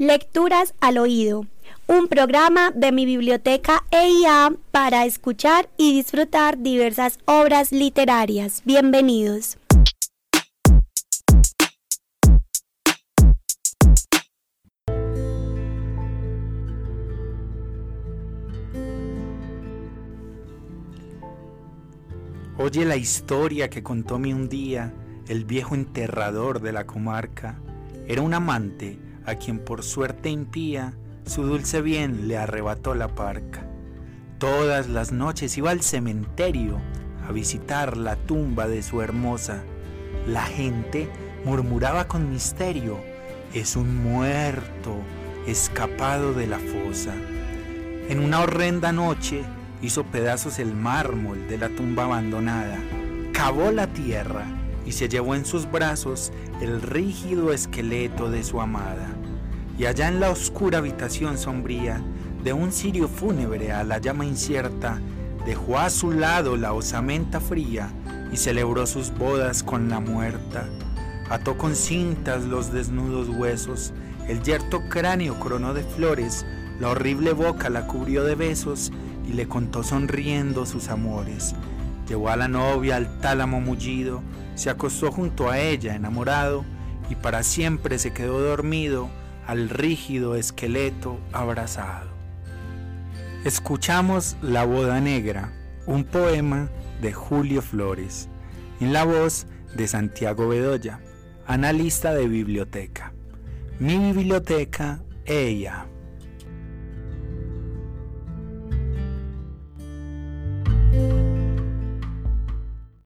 Lecturas al oído, un programa de mi biblioteca EIA para escuchar y disfrutar diversas obras literarias. Bienvenidos. Oye la historia que contóme un día el viejo enterrador de la comarca. Era un amante a quien por suerte impía su dulce bien le arrebató la parca. Todas las noches iba al cementerio a visitar la tumba de su hermosa. La gente murmuraba con misterio, es un muerto escapado de la fosa. En una horrenda noche hizo pedazos el mármol de la tumba abandonada, cavó la tierra y se llevó en sus brazos el rígido esqueleto de su amada. Y allá en la oscura habitación sombría de un cirio fúnebre a la llama incierta, dejó a su lado la osamenta fría y celebró sus bodas con la muerta. Ató con cintas los desnudos huesos, el yerto cráneo coronó de flores, la horrible boca la cubrió de besos y le contó sonriendo sus amores. Llevó a la novia al tálamo mullido, se acostó junto a ella enamorado y para siempre se quedó dormido al rígido esqueleto abrazado. Escuchamos La Boda Negra, un poema de Julio Flores, en la voz de Santiago Bedoya, analista de biblioteca. Mi biblioteca, ella.